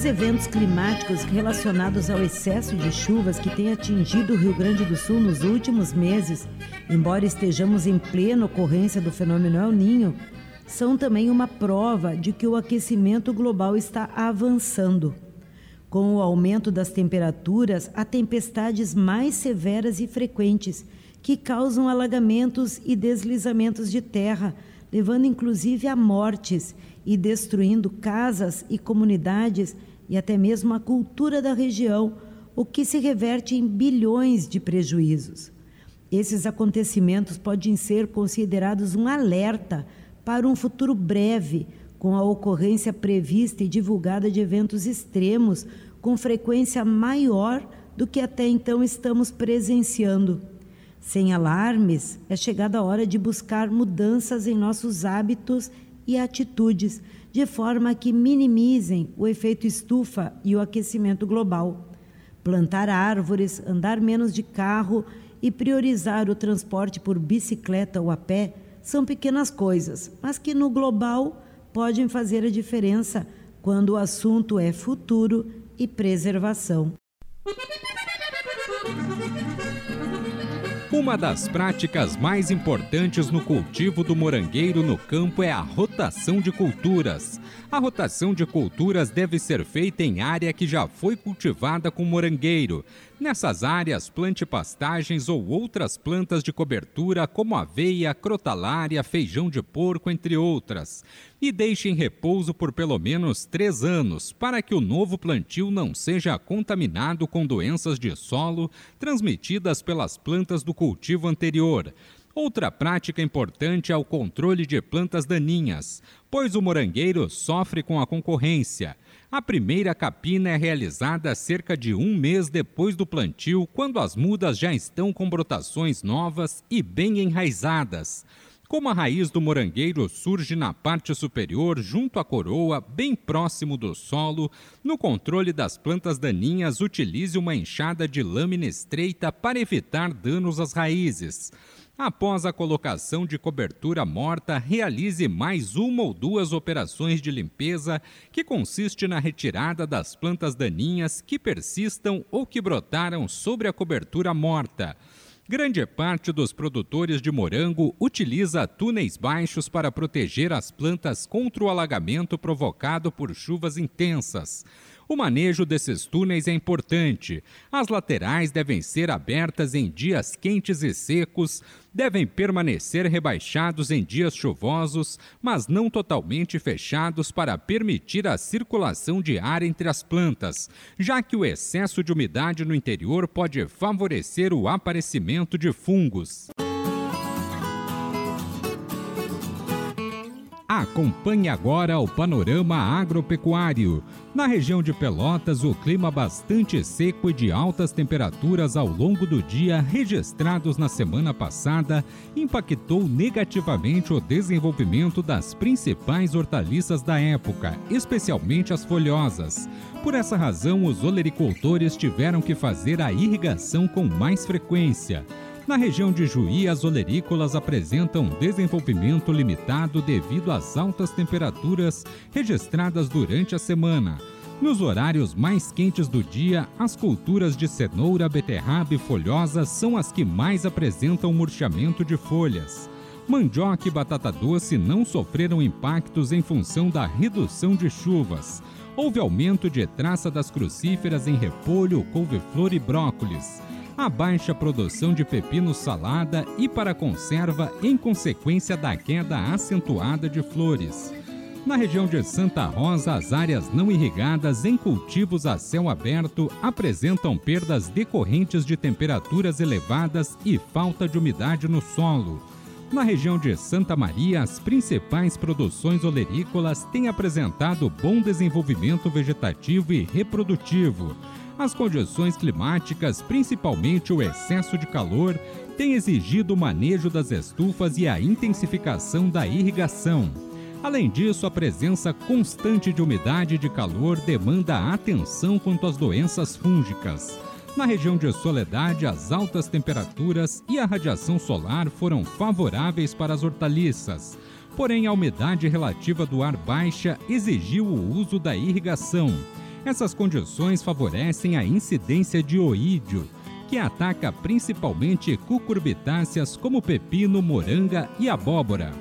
Os eventos climáticos relacionados ao excesso de chuvas que tem atingido o Rio Grande do Sul nos últimos meses embora estejamos em plena ocorrência do fenômeno El Ninho, são também uma prova de que o aquecimento global está avançando. Com o aumento das temperaturas, há tempestades mais severas e frequentes que causam alagamentos e deslizamentos de terra, levando inclusive a mortes e destruindo casas e comunidades e até mesmo a cultura da região, o que se reverte em bilhões de prejuízos. Esses acontecimentos podem ser considerados um alerta para um futuro breve, com a ocorrência prevista e divulgada de eventos extremos com frequência maior do que até então estamos presenciando. Sem alarmes, é chegada a hora de buscar mudanças em nossos hábitos e atitudes, de forma que minimizem o efeito estufa e o aquecimento global. Plantar árvores, andar menos de carro e priorizar o transporte por bicicleta ou a pé são pequenas coisas, mas que no global podem fazer a diferença quando o assunto é futuro e preservação. Uma das práticas mais importantes no cultivo do morangueiro no campo é a rotação de culturas. A rotação de culturas deve ser feita em área que já foi cultivada com morangueiro. Nessas áreas, plante pastagens ou outras plantas de cobertura como aveia, crotalária, feijão de porco, entre outras. E deixe em repouso por pelo menos três anos, para que o novo plantio não seja contaminado com doenças de solo transmitidas pelas plantas do cultivo anterior. Outra prática importante é o controle de plantas daninhas, pois o morangueiro sofre com a concorrência. A primeira capina é realizada cerca de um mês depois do plantio, quando as mudas já estão com brotações novas e bem enraizadas. Como a raiz do morangueiro surge na parte superior, junto à coroa, bem próximo do solo, no controle das plantas daninhas, utilize uma enxada de lâmina estreita para evitar danos às raízes. Após a colocação de cobertura morta, realize mais uma ou duas operações de limpeza, que consiste na retirada das plantas daninhas que persistam ou que brotaram sobre a cobertura morta. Grande parte dos produtores de morango utiliza túneis baixos para proteger as plantas contra o alagamento provocado por chuvas intensas. O manejo desses túneis é importante. As laterais devem ser abertas em dias quentes e secos, devem permanecer rebaixados em dias chuvosos, mas não totalmente fechados para permitir a circulação de ar entre as plantas, já que o excesso de umidade no interior pode favorecer o aparecimento de fungos. Acompanhe agora o panorama agropecuário. Na região de Pelotas, o clima bastante seco e de altas temperaturas ao longo do dia, registrados na semana passada, impactou negativamente o desenvolvimento das principais hortaliças da época, especialmente as folhosas. Por essa razão, os olericultores tiveram que fazer a irrigação com mais frequência. Na região de Juí, as olerícolas apresentam desenvolvimento limitado devido às altas temperaturas registradas durante a semana. Nos horários mais quentes do dia, as culturas de cenoura, beterraba e folhosa são as que mais apresentam murchamento de folhas. Mandioca e batata doce não sofreram impactos em função da redução de chuvas. Houve aumento de traça das crucíferas em repolho, couve-flor e brócolis a baixa produção de pepino salada e para conserva em consequência da queda acentuada de flores. Na região de Santa Rosa, as áreas não irrigadas em cultivos a céu aberto apresentam perdas decorrentes de temperaturas elevadas e falta de umidade no solo. Na região de Santa Maria, as principais produções olerícolas têm apresentado bom desenvolvimento vegetativo e reprodutivo as condições climáticas, principalmente o excesso de calor, tem exigido o manejo das estufas e a intensificação da irrigação. Além disso, a presença constante de umidade e de calor demanda atenção quanto às doenças fúngicas. Na região de Soledade, as altas temperaturas e a radiação solar foram favoráveis para as hortaliças. Porém, a umidade relativa do ar baixa exigiu o uso da irrigação. Essas condições favorecem a incidência de oídio, que ataca principalmente cucurbitáceas como pepino, moranga e abóbora.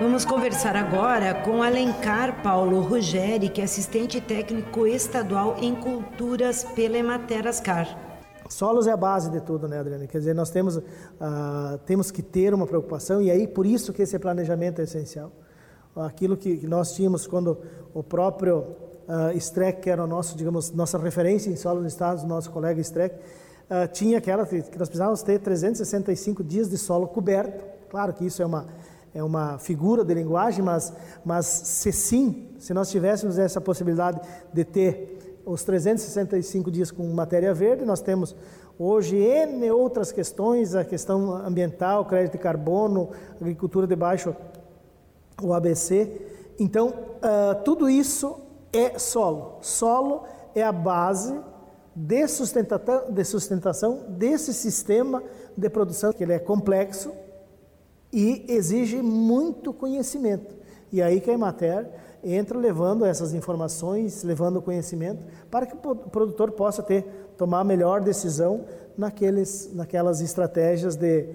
Vamos conversar agora com Alencar Paulo Ruggeri, que é assistente técnico estadual em culturas pela Emater Ascar. Solos é a base de tudo, né, Adriana? Quer dizer, nós temos, uh, temos que ter uma preocupação e aí por isso que esse planejamento é essencial. Aquilo que, nós tínhamos quando o próprio uh, Streck, que era o nosso, digamos, nossa referência em solos estados, nosso colega Streck, uh, tinha aquela que nós precisávamos ter 365 dias de solo coberto. Claro que isso é uma é uma figura de linguagem, mas, mas se sim, se nós tivéssemos essa possibilidade de ter os 365 dias com matéria verde, nós temos hoje N outras questões, a questão ambiental, crédito de carbono, agricultura de baixo, o ABC. Então, uh, tudo isso é solo. Solo é a base de sustentação, de sustentação desse sistema de produção, que ele é complexo e exige muito conhecimento. E aí que a Emater entra levando essas informações, levando conhecimento, para que o produtor possa ter tomar a melhor decisão naqueles, naquelas estratégias de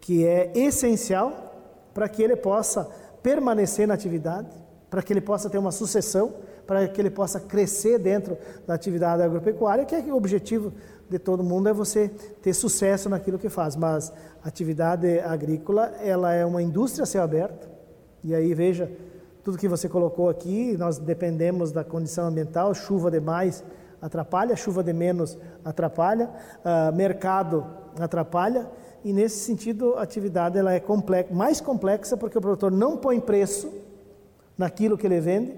que é essencial para que ele possa permanecer na atividade, para que ele possa ter uma sucessão, para que ele possa crescer dentro da atividade agropecuária, que é que o objetivo de todo mundo é você ter sucesso naquilo que faz. Mas a atividade agrícola, ela é uma indústria a céu aberto, e aí veja, tudo que você colocou aqui, nós dependemos da condição ambiental, chuva demais atrapalha, chuva de menos atrapalha, uh, mercado atrapalha, e nesse sentido a atividade ela é complexa, mais complexa porque o produtor não põe preço naquilo que ele vende,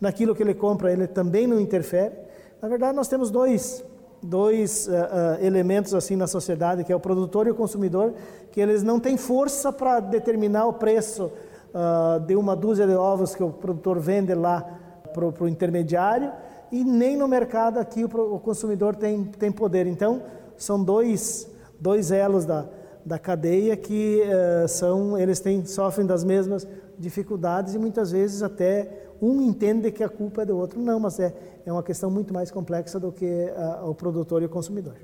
naquilo que ele compra ele também não interfere. Na verdade nós temos dois dois uh, uh, elementos assim na sociedade que é o produtor e o consumidor que eles não têm força para determinar o preço uh, de uma dúzia de ovos que o produtor vende lá para o intermediário e nem no mercado aqui o, o, consumidor tem, tem poder. Então, são dois, dois elos da, da cadeia que uh, são, eles têm, sofrem das mesmas dificuldades e muitas vezes até um entende que a culpa é do outro. Não, mas é, é uma questão muito mais complexa do que uh, o produtor e o consumidor.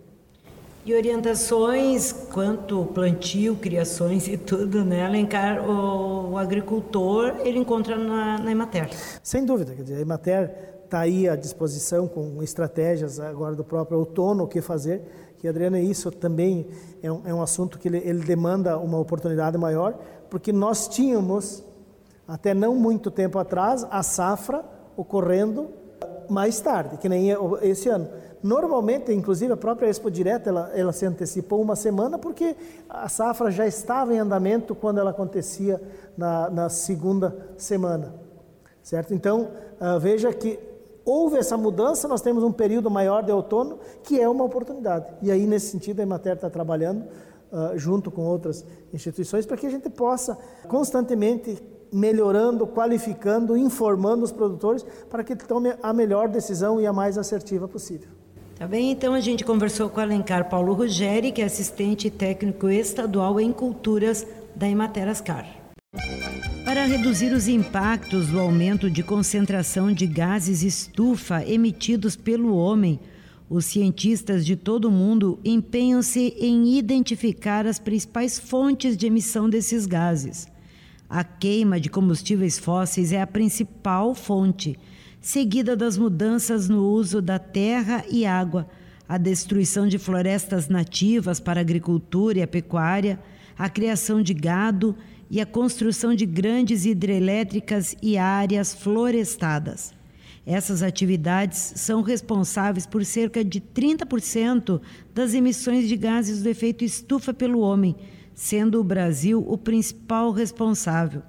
E orientações quanto plantio, criações e tudo, né, Alencar? O, o agricultor, ele encontra na, na Emater. Sem dúvida, quer dizer, a Emater está aí à disposição com estratégias agora do próprio outono, o que fazer, que, Adriana, isso também é um, é um assunto que ele, ele demanda uma oportunidade maior, porque nós tínhamos, até não muito tempo atrás, a safra ocorrendo mais tarde, que nem esse ano. Normalmente, inclusive, a própria Expo Direta, ela, ela se antecipou uma semana porque a safra já estava em andamento quando ela acontecia na, na segunda semana, certo? Então, uh, veja que houve essa mudança, nós temos um período maior de outono, que é uma oportunidade. E aí, nesse sentido, a Emater está trabalhando uh, junto com outras instituições para que a gente possa constantemente melhorando, qualificando, informando os produtores para que tome a melhor decisão e a mais assertiva possível. Tá bem, então a gente conversou com o Alencar Paulo Ruggeri, que é assistente técnico estadual em culturas da Emater Ascar. Para reduzir os impactos do aumento de concentração de gases estufa emitidos pelo homem, os cientistas de todo o mundo empenham-se em identificar as principais fontes de emissão desses gases. A queima de combustíveis fósseis é a principal fonte seguida das mudanças no uso da terra e água, a destruição de florestas nativas para a agricultura e a pecuária, a criação de gado e a construção de grandes hidrelétricas e áreas florestadas. Essas atividades são responsáveis por cerca de 30% das emissões de gases do efeito estufa pelo homem, sendo o Brasil o principal responsável.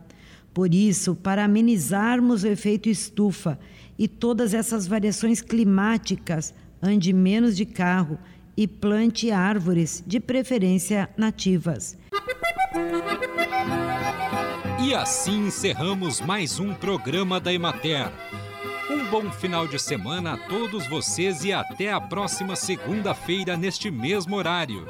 Por isso, para amenizarmos o efeito estufa e todas essas variações climáticas, ande menos de carro e plante árvores, de preferência nativas. E assim encerramos mais um programa da Emater. Um bom final de semana a todos vocês e até a próxima segunda-feira neste mesmo horário.